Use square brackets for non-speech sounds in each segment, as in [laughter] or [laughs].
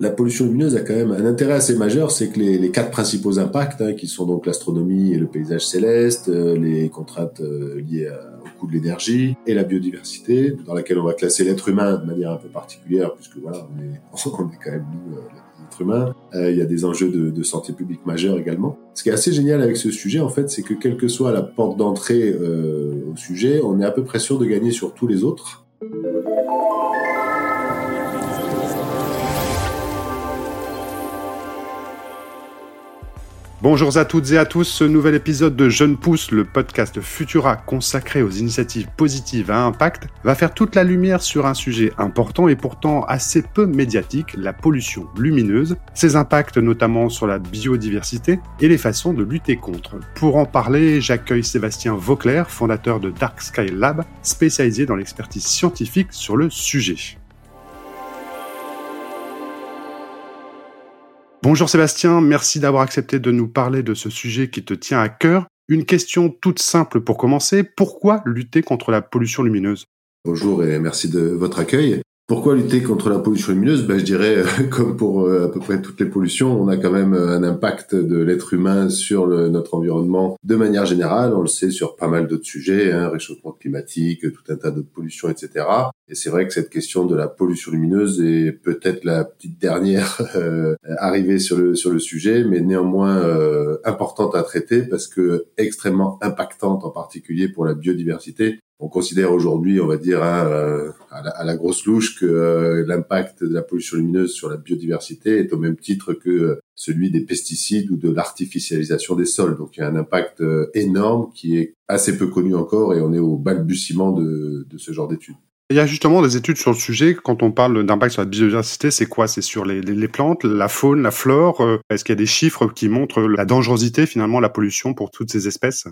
La pollution lumineuse a quand même un intérêt assez majeur, c'est que les, quatre principaux impacts, hein, qui sont donc l'astronomie et le paysage céleste, euh, les contraintes euh, liées au coût de l'énergie et la biodiversité, dans laquelle on va classer l'être humain de manière un peu particulière, puisque voilà, on est, [laughs] on est quand même nous, euh, l'être humain. il y a des enjeux de, de, santé publique majeurs également. Ce qui est assez génial avec ce sujet, en fait, c'est que quelle que soit la porte d'entrée au sujet, on est à peu près sûr de gagner sur tous les autres. Bonjour à toutes et à tous, ce nouvel épisode de Jeune Pousse, le podcast Futura consacré aux initiatives positives à impact, va faire toute la lumière sur un sujet important et pourtant assez peu médiatique, la pollution lumineuse, ses impacts notamment sur la biodiversité et les façons de lutter contre. Pour en parler, j'accueille Sébastien Vauclair, fondateur de Dark Sky Lab, spécialisé dans l'expertise scientifique sur le sujet. Bonjour Sébastien, merci d'avoir accepté de nous parler de ce sujet qui te tient à cœur. Une question toute simple pour commencer, pourquoi lutter contre la pollution lumineuse? Bonjour et merci de votre accueil. Pourquoi lutter contre la pollution lumineuse? Ben, Je dirais, [laughs] comme pour euh, à peu près toutes les pollutions, on a quand même euh, un impact de l'être humain sur notre environnement de manière générale. On le sait sur pas mal d'autres sujets, hein, réchauffement climatique, tout un tas d'autres pollutions, etc. Et c'est vrai que cette question de la pollution lumineuse est peut-être la petite dernière [laughs] euh, arrivée sur le sur le sujet, mais néanmoins importante à traiter parce que extrêmement impactante en particulier pour la biodiversité on considère aujourd'hui, on va dire, hein, euh, à, la, grosse louche que euh, l'impact de la pollution lumineuse sur la biodiversité est au même titre que euh, celui des pesticides ou de l'artificialisation des sols. Donc il y a un impact énorme qui est assez peu connu encore et on est au balbutiement de, ce genre d'études. Il y a justement des études sur le sujet. Quand on parle d'impact sur la biodiversité, c'est quoi? C'est sur les, plantes, la faune, la flore Est-ce qu'il y a des chiffres qui montrent la dangerosité finalement, la pollution pour toutes ces espèces?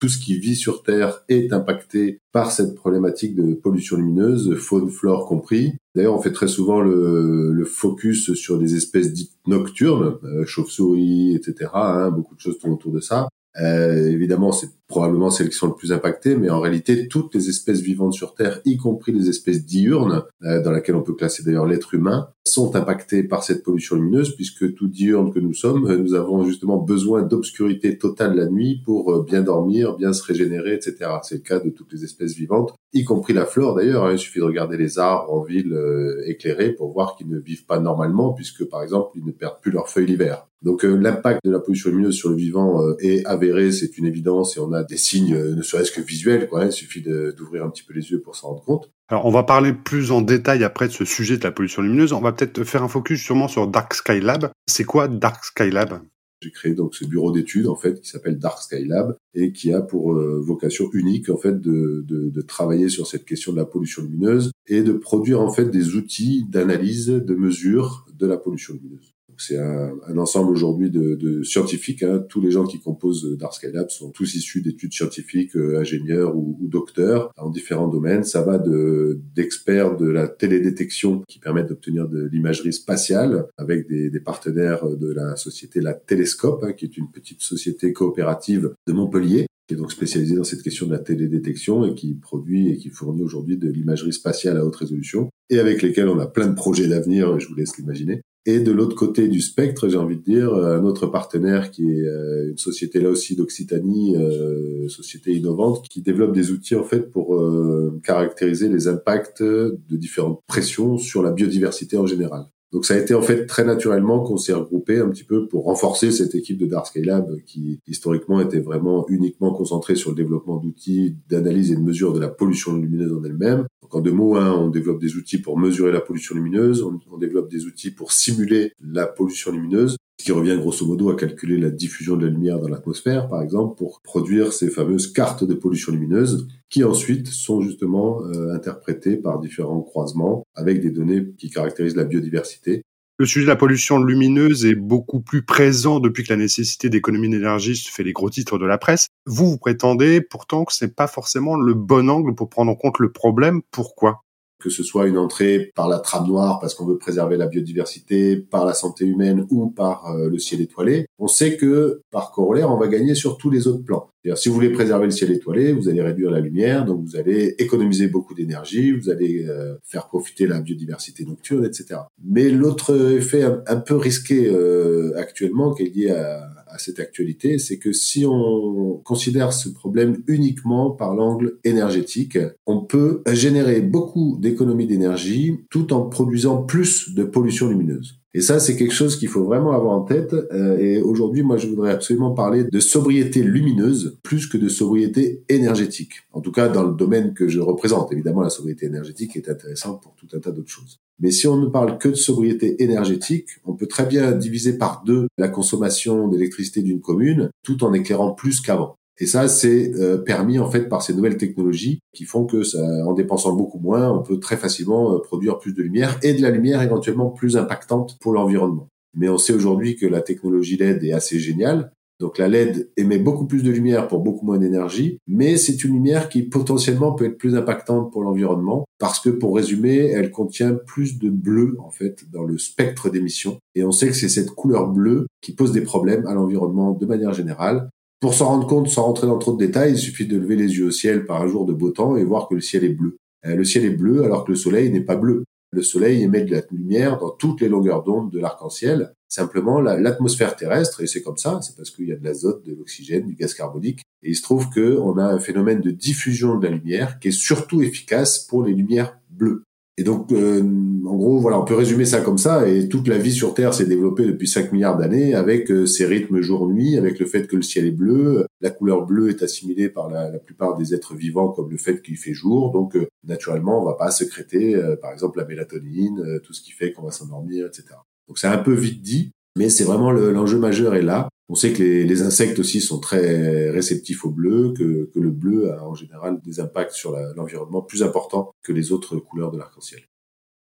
Tout ce qui vit sur Terre est impacté par cette problématique de pollution lumineuse, faune, flore compris. D'ailleurs, on fait très souvent le, le focus sur des espèces dites nocturnes, euh, chauves-souris, etc. Hein, beaucoup de choses tournent autour de ça. Euh, évidemment, c'est probablement celles qui sont le plus impactées, mais en réalité, toutes les espèces vivantes sur Terre, y compris les espèces diurnes, euh, dans laquelle on peut classer d'ailleurs l'être humain, sont impactées par cette pollution lumineuse, puisque tout diurne que nous sommes, euh, nous avons justement besoin d'obscurité totale la nuit pour euh, bien dormir, bien se régénérer, etc. C'est le cas de toutes les espèces vivantes, y compris la flore d'ailleurs. Hein. Il suffit de regarder les arbres en ville éclairés pour voir qu'ils ne vivent pas normalement, puisque par exemple, ils ne perdent plus leurs feuilles l'hiver. Donc l'impact de la pollution lumineuse sur le vivant est avéré, c'est une évidence, et on a des signes, euh, ne serait-ce que visuels. Quoi. Il suffit d'ouvrir un petit peu les yeux pour s'en rendre compte. Alors, on va parler plus en détail après de ce sujet de la pollution lumineuse. On va peut-être faire un focus sûrement sur Dark Sky Lab. C'est quoi Dark Sky Lab? J'ai créé donc ce bureau d'études en fait qui s'appelle Dark Sky Lab et qui a pour euh, vocation unique en fait de, de, de, travailler sur cette question de la pollution lumineuse et de produire en fait des outils d'analyse de mesure de la pollution lumineuse c'est un, ensemble aujourd'hui de, scientifiques. Hein. Tous les gens qui composent Dark Sky sont tous issus d'études scientifiques, euh, ingénieurs ou, docteurs en différents domaines. Ça va de d'experts de la télédétection qui permettent d'obtenir de l'imagerie spatiale avec des, des, partenaires de la société La Télescope, hein, qui est une petite société coopérative de Montpellier qui est donc spécialisée dans cette question de la télédétection et qui produit et qui fournit aujourd'hui de l'imagerie spatiale à haute résolution et avec lesquels on a plein de projets d'avenir, je vous laisse l'imaginer. Et de l'autre côté du spectre, j'ai envie de dire, un autre partenaire qui est euh, une société là aussi d'Occitanie, euh, société innovante, qui développe des outils en fait pour euh, caractériser les impacts de différentes pressions sur la biodiversité en général. Donc ça a été en fait très naturellement qu'on s'est regroupé un petit peu pour renforcer cette équipe de Dark Sky Lab qui historiquement était vraiment uniquement concentrée sur le développement d'outils d'analyse et de mesure de la pollution lumineuse en elle-même. Donc en deux mots, hein, on développe des outils pour mesurer la pollution lumineuse, on, on développe des outils pour simuler la pollution lumineuse ce qui revient grosso modo à calculer la diffusion de la lumière dans l'atmosphère, par exemple, pour produire ces fameuses cartes de pollution lumineuse, qui ensuite sont justement euh, interprétées par différents croisements avec des données qui caractérisent la biodiversité. Le sujet de la pollution lumineuse est beaucoup plus présent depuis que la nécessité d'économie d'énergie fait les gros titres de la presse. Vous, vous prétendez pourtant que ce n'est pas forcément le bon angle pour prendre en compte le problème. Pourquoi? Que ce soit une entrée par la trame noire parce qu'on veut préserver la biodiversité, par la santé humaine ou par euh, le ciel étoilé, on sait que par corollaire, on va gagner sur tous les autres plans. Si vous voulez préserver le ciel étoilé, vous allez réduire la lumière, donc vous allez économiser beaucoup d'énergie, vous allez euh, faire profiter la biodiversité nocturne, etc. Mais l'autre effet un, peu risqué euh, actuellement, qui est lié à, à cette actualité, c'est que si on considère ce problème uniquement par l'angle énergétique, on peut générer beaucoup d'économies d'énergie tout en produisant plus de pollution lumineuse. Et ça, c'est quelque chose qu'il faut vraiment avoir en tête. Euh, et aujourd'hui, moi, je voudrais absolument parler de sobriété lumineuse plus que de sobriété énergétique. En tout cas, dans le domaine que je représente. Évidemment, la sobriété énergétique est intéressante pour tout un tas d'autres choses. Mais si on ne parle que de sobriété énergétique, on peut très bien diviser par deux la consommation d'électricité d'une commune tout en éclairant plus qu'avant. Et ça, c'est euh, permis en fait par ces nouvelles technologies qui font que, en dépensant beaucoup moins, on peut très facilement euh, produire plus de lumière et de la lumière éventuellement plus impactante pour l'environnement. Mais on sait aujourd'hui que la technologie LED est assez géniale. Donc la LED émet beaucoup plus de lumière pour beaucoup moins d'énergie, mais c'est une lumière qui potentiellement peut être plus impactante pour l'environnement parce que pour résumer, elle contient plus de bleu en fait dans le spectre d'émission et on sait que c'est cette couleur bleue qui pose des problèmes à l'environnement de manière générale pour s'en rendre compte, sans rentrer dans trop de détails, il suffit de lever les yeux au ciel par un jour de beau temps et voir que le ciel est bleu. Euh, le ciel est bleu alors que le soleil n'est pas bleu. Le soleil émet de la lumière dans toutes les longueurs d'onde de l'arc-en-ciel. Simplement, l'atmosphère terrestre, et c'est comme ça, c'est parce qu'il y a de l'azote, de l'oxygène, du gaz carbonique, et il se trouve qu'on a un phénomène de diffusion de la lumière qui est surtout efficace pour les lumières bleues. Et donc, euh, en gros, voilà, on peut résumer ça comme ça. Et toute la vie sur Terre s'est développée depuis 5 milliards d'années avec euh, ces rythmes jour-nuit, avec le fait que le ciel est bleu. La couleur bleue est assimilée par la, plupart des êtres vivants comme le fait qu'il fait jour. Donc, euh, naturellement, on va pas sécréter, par exemple, la mélatonine, tout ce qui fait qu'on va s'endormir, etc. Donc, c'est un peu vite dit, mais c'est vraiment l'enjeu majeur est là. On sait que les, insectes aussi sont très réceptifs au bleu, que, que le bleu a en général des impacts sur l'environnement plus importants que les autres couleurs de l'arc-en-ciel.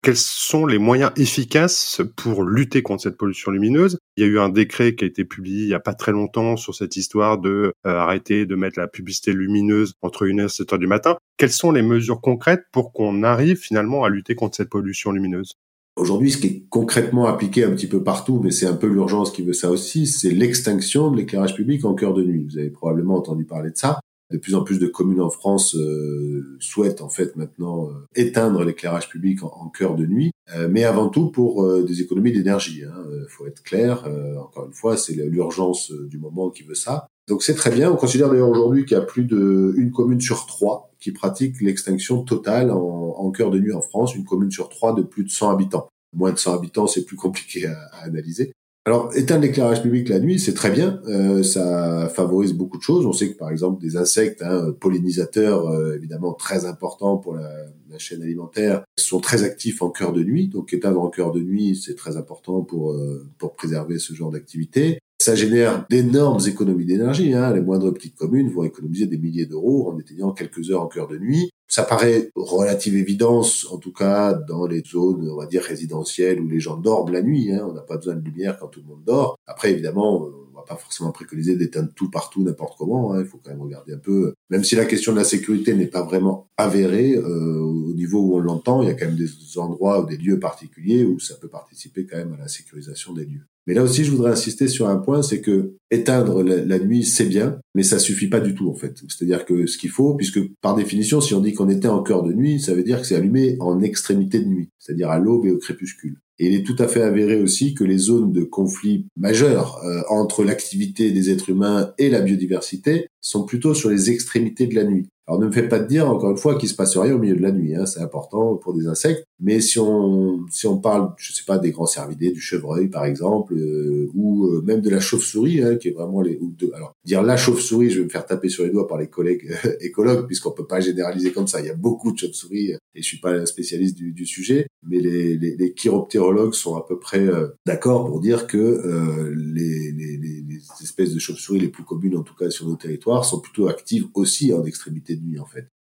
Quels sont les moyens efficaces pour lutter contre cette pollution lumineuse? Il y a eu un décret qui a été publié il n'y a pas très longtemps sur cette histoire de euh, arrêter de mettre la publicité lumineuse entre 1h et 7h du matin. Quelles sont les mesures concrètes pour qu'on arrive finalement à lutter contre cette pollution lumineuse? Aujourd'hui, ce qui est concrètement appliqué un petit peu partout, mais c'est un peu l'urgence qui veut ça aussi, c'est l'extinction de l'éclairage public en cœur de nuit. Vous avez probablement entendu parler de ça. De plus en plus de communes en France euh, souhaitent en fait maintenant euh, éteindre l'éclairage public en, cœur de nuit, euh, mais avant tout pour des économies d'énergie. Il hein. faut être clair. encore une fois, c'est l'urgence du moment qui veut ça. Donc c'est très bien. On considère d'ailleurs aujourd'hui qu'il y a plus de une commune sur trois qui pratique l'extinction totale en, en cœur de nuit en France, une commune sur trois de plus de 100 habitants. Moins de 100 habitants, c'est plus compliqué à, analyser. Alors, éteindre l'éclairage public la nuit, c'est très bien. Euh, ça favorise beaucoup de choses. On sait que, par exemple, des insectes hein, pollinisateurs, euh, évidemment très importants pour la, la, chaîne alimentaire, sont très actifs en cœur de nuit. Donc, éteindre en cœur de nuit, c'est très important pour euh, pour préserver ce genre d'activité. Ça génère d'énormes économies d'énergie. Hein. Les moindres petites communes vont économiser des milliers d'euros en éteignant quelques heures en cœur de nuit. Ça paraît relative évidence, en tout cas dans les zones, on va dire, résidentielles où les gens dorment la nuit. Hein. On n'a pas besoin de lumière quand tout le monde dort. Après, évidemment, on va pas forcément préconiser d'éteindre tout partout, n'importe comment. Hein. Il faut quand même regarder un peu. Même si la question de la sécurité n'est pas vraiment avérée euh, au niveau où on l'entend, il y a quand même des endroits ou des lieux particuliers où ça peut participer quand même à la sécurisation des lieux. Mais là aussi, je voudrais insister sur un point, c'est que éteindre la, nuit, c'est bien, mais ça suffit pas du tout en fait. C'est-à-dire que ce qu'il faut, puisque par définition, si on dit qu'on était en cœur de nuit, ça veut dire que c'est allumé en extrémité de nuit, c'est-à-dire à, l'aube et au crépuscule. Et il est tout à fait avéré aussi que les zones de conflit majeurs euh, entre l'activité des êtres humains et la biodiversité sont plutôt sur les extrémités de la nuit. Alors ne me faites pas dire encore une fois qu'il se passe rien au milieu de la nuit, hein, c'est important pour des insectes. Mais si on si on parle, je sais pas, des grands cervidés, du chevreuil par exemple, euh, ou euh, même de la chauve-souris, hein, qui est vraiment les ou de, alors dire la chauve-souris, je vais me faire taper sur les doigts par les collègues écologues puisqu'on peut pas généraliser comme ça. Il y a beaucoup de chauves-souris et je suis pas un spécialiste du, du sujet, mais les, les, les, chiroptérologues sont à peu près euh, d'accord pour dire que les, les espèces de chauves-souris les plus communes, en tout cas sur nos territoires, sont plutôt actives aussi en extrémité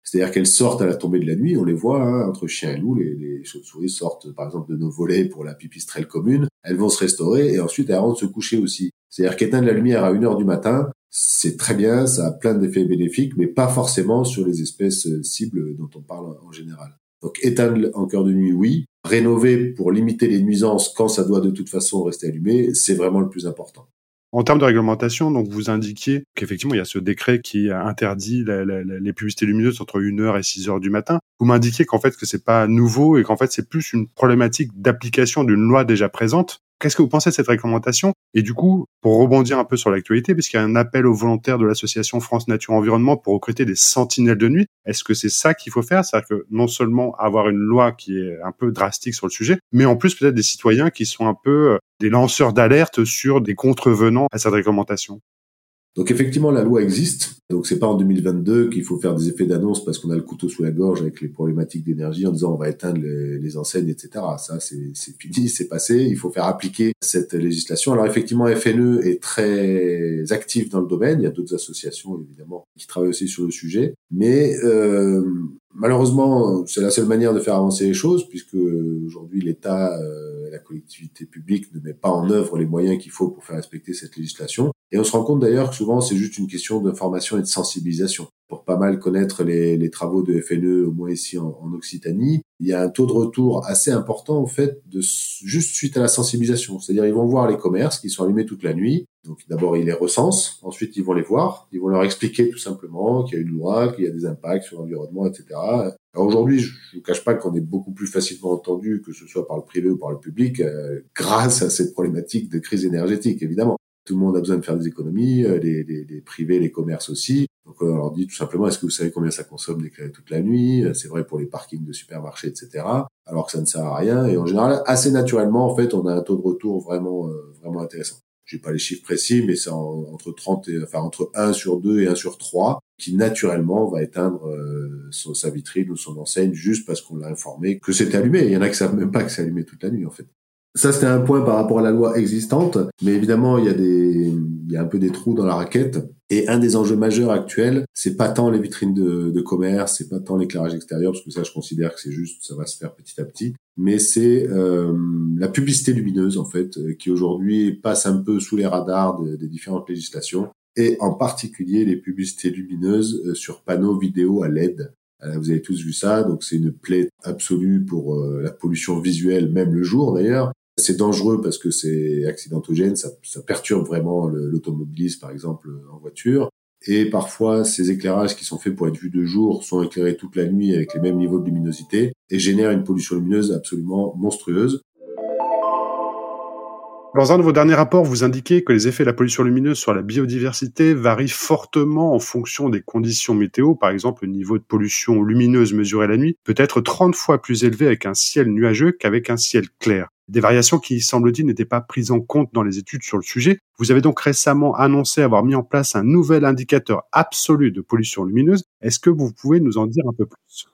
C'est-à-dire qu'elles sortent à la tombée de la nuit, on les voit, hein, entre chien et loup, les, chauves-souris sortent par exemple de nos volets pour la pipistrelle commune, elles vont se restaurer et ensuite elles rentrent se coucher aussi. C'est-à-dire qu'éteindre la lumière à une heure du matin, c'est très bien, ça a plein d'effets bénéfiques, mais pas forcément sur les espèces euh, cibles dont on parle en général. Donc éteindre en cœur de nuit, oui. Rénover pour limiter les nuisances quand ça doit de toute façon rester allumé, c'est vraiment le plus important. En termes de réglementation, donc vous indiquiez qu'effectivement il y a ce décret qui interdit les publicités lumineuses entre 1h et 6 heures du matin. Vous m'indiquez qu'en fait que c'est pas nouveau et qu'en fait c'est plus une problématique d'application d'une loi déjà présente. Qu'est-ce que vous pensez de cette réglementation? Et du coup, pour rebondir un peu sur l'actualité, puisqu'il y a un appel aux volontaires de l'association France Nature Environnement pour recruter des sentinelles de nuit, est-ce que c'est ça qu'il faut faire? C'est-à-dire que non seulement avoir une loi qui est un peu drastique sur le sujet, mais en plus peut-être des citoyens qui sont un peu euh, des lanceurs d'alerte sur des contrevenants à cette réglementation? Donc effectivement, la loi existe. Donc c'est pas en 2022 qu'il faut faire des effets d'annonce parce qu'on a le couteau sous la gorge avec les problématiques d'énergie en disant on va éteindre les, enseignes, etc. Ça c'est fini, c'est passé. Il faut faire appliquer cette législation. Alors effectivement, FNE est très actif dans le domaine. Il y a d'autres associations évidemment qui travaillent aussi sur le sujet, mais euh, Malheureusement, c'est la seule manière de faire avancer les choses, puisque aujourd'hui l'État euh, la collectivité publique ne met pas en œuvre les moyens qu'il faut pour faire respecter cette législation. Et on se rend compte d'ailleurs que souvent c'est juste une question d'information et de sensibilisation. Pour pas mal connaître les, les travaux de FNE, au moins ici en, en, Occitanie, il y a un taux de retour assez important en fait de juste suite à la sensibilisation. C'est-à-dire ils vont voir les commerces qui sont allumés toute la nuit. Donc d'abord ils les recensent, ensuite ils vont les voir, ils vont leur expliquer tout simplement qu'il y a une loi, qu'il y a des impacts sur l'environnement, etc. Alors aujourd'hui, je ne vous cache pas qu'on est beaucoup plus facilement entendu, que ce soit par le privé ou par le public, euh, grâce à cette problématique de crise énergétique, évidemment. Tout le monde a besoin de faire des économies, euh, les, les, les privés, les commerces aussi. Donc on leur dit tout simplement, est-ce que vous savez combien ça consomme d'éclairer toute la nuit? C'est vrai pour les parkings de supermarchés, etc. Alors que ça ne sert à rien. Et en général, assez naturellement, en fait, on a un taux de retour vraiment, euh, vraiment intéressant. J'ai pas les chiffres précis, mais c'est entre 30 et, enfin entre 1 sur 2 et 1 sur 3 qui naturellement va éteindre euh, sa vitrine ou son enseigne juste parce qu'on l'a informé que c'était allumé. Il y en a qui savent même pas que c'est allumé toute la nuit en fait. Ça, c'était un point par rapport à la loi existante, mais évidemment, il y a des, il y a un peu des trous dans la raquette. Et un des enjeux majeurs actuels, c'est pas tant les vitrines de, de commerce, c'est pas tant l'éclairage extérieur, parce que ça, je considère que c'est juste, ça va se faire petit à petit. Mais c'est euh, la publicité lumineuse, en fait, euh, qui aujourd'hui passe un peu sous les radars des différentes législations, et en particulier les publicités lumineuses euh, sur panneaux vidéo à LED. Vous avez tous vu ça, donc c'est une plaie absolue pour la pollution visuelle, même le jour d'ailleurs. C'est dangereux parce que c'est accidentogène, ça, perturbe vraiment l'automobiliste, par exemple, en voiture. Et parfois, ces éclairages qui sont faits pour être vus de jour sont éclairés toute la nuit avec les mêmes niveaux de luminosité et génèrent une pollution lumineuse absolument monstrueuse. Dans un de vos derniers rapports, vous indiquez que les effets de la pollution lumineuse sur la biodiversité varient fortement en fonction des conditions météo. Par exemple, le niveau de pollution lumineuse mesuré la nuit peut être 30 fois plus élevé avec un ciel nuageux qu'avec un ciel clair. Des variations qui, semble-t-il, n'étaient pas prises en compte dans les études sur le sujet. Vous avez donc récemment annoncé avoir mis en place un nouvel indicateur absolu de pollution lumineuse. Est-ce que vous pouvez nous en dire un peu plus?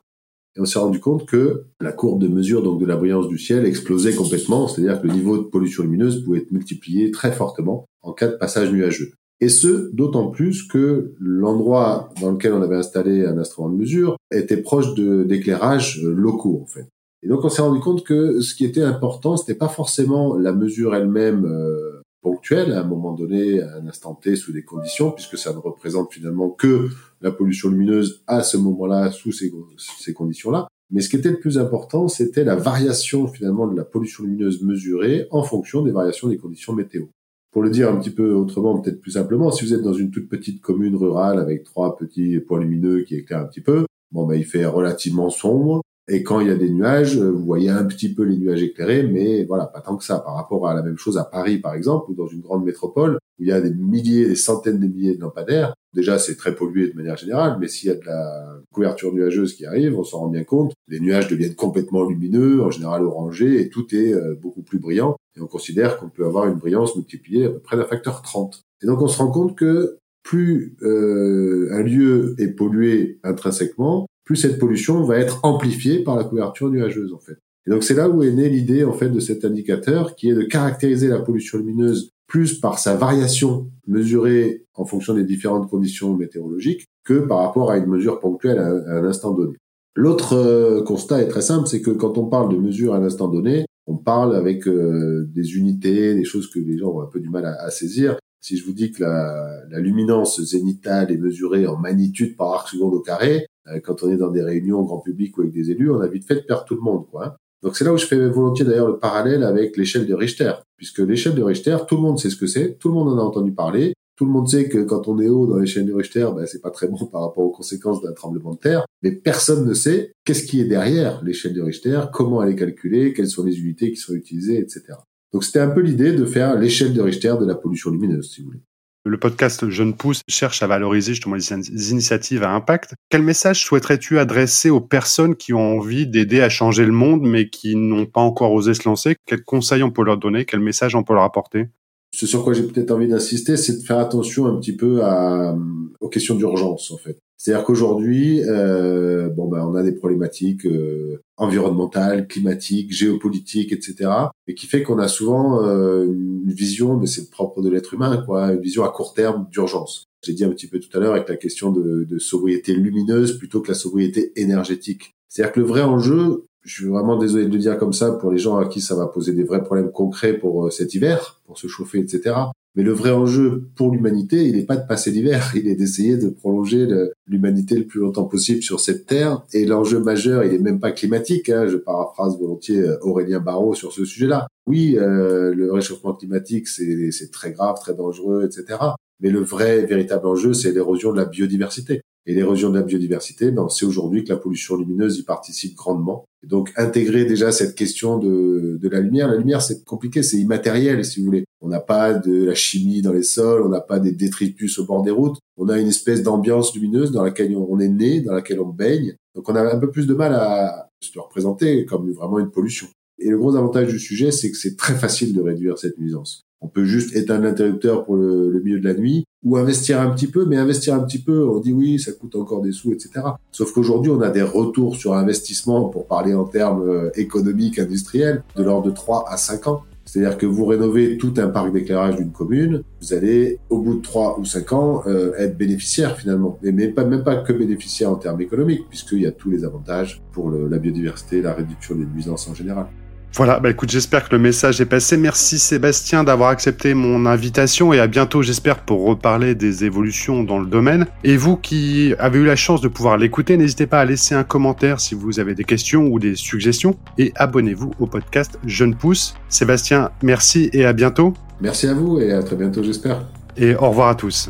On s'est rendu compte que la courbe de mesure donc de la brillance du ciel explosait complètement, c'est-à-dire que le niveau de pollution lumineuse pouvait être multiplié très fortement en cas de passage nuageux. Et ce, d'autant plus que l'endroit dans lequel on avait installé un instrument de mesure était proche d'éclairages locaux, en fait. Et donc on s'est rendu compte que ce qui était important, c'était pas forcément la mesure elle-même euh, ponctuelle à un moment donné, à un instant T, sous des conditions, puisque ça ne représente finalement que la pollution lumineuse à ce moment-là, sous ces, ces conditions-là. Mais ce qui était le plus important, c'était la variation finalement de la pollution lumineuse mesurée en fonction des variations des conditions météo. Pour le dire un petit peu autrement, peut-être plus simplement, si vous êtes dans une toute petite commune rurale avec trois petits points lumineux qui éclairent un petit peu, bon ben il fait relativement sombre, et quand il y a des nuages, vous voyez un petit peu les nuages éclairés, mais voilà, pas tant que ça. Par rapport à la même chose à Paris, par exemple, ou dans une grande métropole, où il y a des milliers, des centaines de milliers de lampadaires, déjà c'est très pollué de manière générale, mais s'il y a de la couverture nuageuse qui arrive, on s'en rend bien compte, les nuages deviennent complètement lumineux, en général orangés, et tout est euh, beaucoup plus brillant. Et on considère qu'on peut avoir une brillance multipliée à peu près d'un facteur 30. Et donc on se rend compte que plus euh, un lieu est pollué intrinsèquement, plus cette pollution va être amplifiée par la couverture nuageuse en fait. Et donc c'est là où est née l'idée en fait de cet indicateur qui est de caractériser la pollution lumineuse plus par sa variation mesurée en fonction des différentes conditions météorologiques que par rapport à une mesure ponctuelle à, un instant donné. L'autre euh, constat est très simple, c'est que quand on parle de mesure à un instant donné, on parle avec euh, des unités, des choses que les gens ont un peu du mal à, à saisir. Si je vous dis que la, la luminance zénitale est mesurée en magnitude par arc seconde au carré, euh, quand on est dans des réunions grand public ou avec des élus, on a vite fait de perdre tout le monde, quoi. Hein. Donc c'est là où je fais volontiers d'ailleurs le parallèle avec l'échelle de Richter, puisque l'échelle de Richter, tout le monde sait ce que c'est, tout le monde en a entendu parler, tout le monde sait que quand on est haut dans l'échelle de Richter, ben, c'est pas très bon [laughs] par rapport aux conséquences d'un tremblement de terre, mais personne ne sait qu'est-ce qui est derrière l'échelle de Richter, comment elle est calculée, quelles sont les unités qui sont utilisées, etc. Donc c'était un peu l'idée de faire l'échelle de Richter de la pollution lumineuse, si vous voulez. Le podcast Jeune Pousse cherche à valoriser justement les initiatives à impact. Quel message souhaiterais-tu adresser aux personnes qui ont envie d'aider à changer le monde mais qui n'ont pas encore osé se lancer? Quels conseils on peut leur donner? Quel message on peut leur apporter? Ce sur quoi j'ai peut-être envie d'insister, c'est de faire attention un petit peu à, aux questions d'urgence en fait. C'est-à-dire qu'aujourd'hui, euh, bon ben on a des problématiques euh, environnementales, climatiques, géopolitiques, etc. Et qui fait qu'on a souvent euh, une vision, mais c'est propre de l'être humain, quoi, une vision à court terme d'urgence. J'ai dit un petit peu tout à l'heure avec la question de, de sobriété lumineuse plutôt que la sobriété énergétique. C'est-à-dire que le vrai enjeu, je suis vraiment désolé de le dire comme ça pour les gens à qui ça va poser des vrais problèmes concrets pour euh, cet hiver, pour se chauffer, etc. Mais le vrai enjeu pour l'humanité, il n'est pas de passer l'hiver, [laughs] il est d'essayer de prolonger l'humanité le plus longtemps possible sur cette terre. Et l'enjeu majeur, il est même pas climatique. Hein, je paraphrase volontiers euh, Aurélien Barraud sur ce sujet-là. Oui, euh, le réchauffement climatique, c'est très grave, très dangereux, etc. Mais le vrai, véritable enjeu, c'est l'érosion de la biodiversité. Et l'érosion de la biodiversité, ben, on sait aujourd'hui que la pollution lumineuse y participe grandement. Et donc intégrer déjà cette question de, de la lumière. La lumière, c'est compliqué, c'est immatériel, si vous voulez. On n'a pas de la chimie dans les sols, on n'a pas des détritus au bord des routes. On a une espèce d'ambiance lumineuse dans laquelle on est né, dans laquelle on baigne. Donc on a un peu plus de mal à se représenter comme vraiment une pollution. Et le gros avantage du sujet, c'est que c'est très facile de réduire cette nuisance. On peut juste éteindre l'interrupteur pour le, milieu de la nuit ou investir un petit peu, mais investir un petit peu, on dit oui, ça coûte encore des sous, etc. Sauf qu'aujourd'hui, on a des retours sur investissement, pour parler en termes euh, économiques, industriels, de l'ordre de 3 à 5 ans. C'est-à-dire que vous rénovez tout un parc d'éclairage d'une commune, vous allez, au bout de 3 ou 5 ans, euh, être bénéficiaire finalement. Mais même pas, même pas que bénéficiaire en termes économiques, puisqu'il y a tous les avantages pour la biodiversité, la réduction des nuisances en général. Voilà, bah écoute, j'espère que le message est passé. Merci Sébastien d'avoir accepté mon invitation et à bientôt, j'espère, pour reparler des évolutions dans le domaine. Et vous qui avez eu la chance de pouvoir l'écouter, n'hésitez pas à laisser un commentaire si vous avez des questions ou des suggestions et abonnez-vous au podcast Jeune Pousse. Sébastien, merci et à bientôt. Merci à vous et à très bientôt, j'espère. Et au revoir à tous.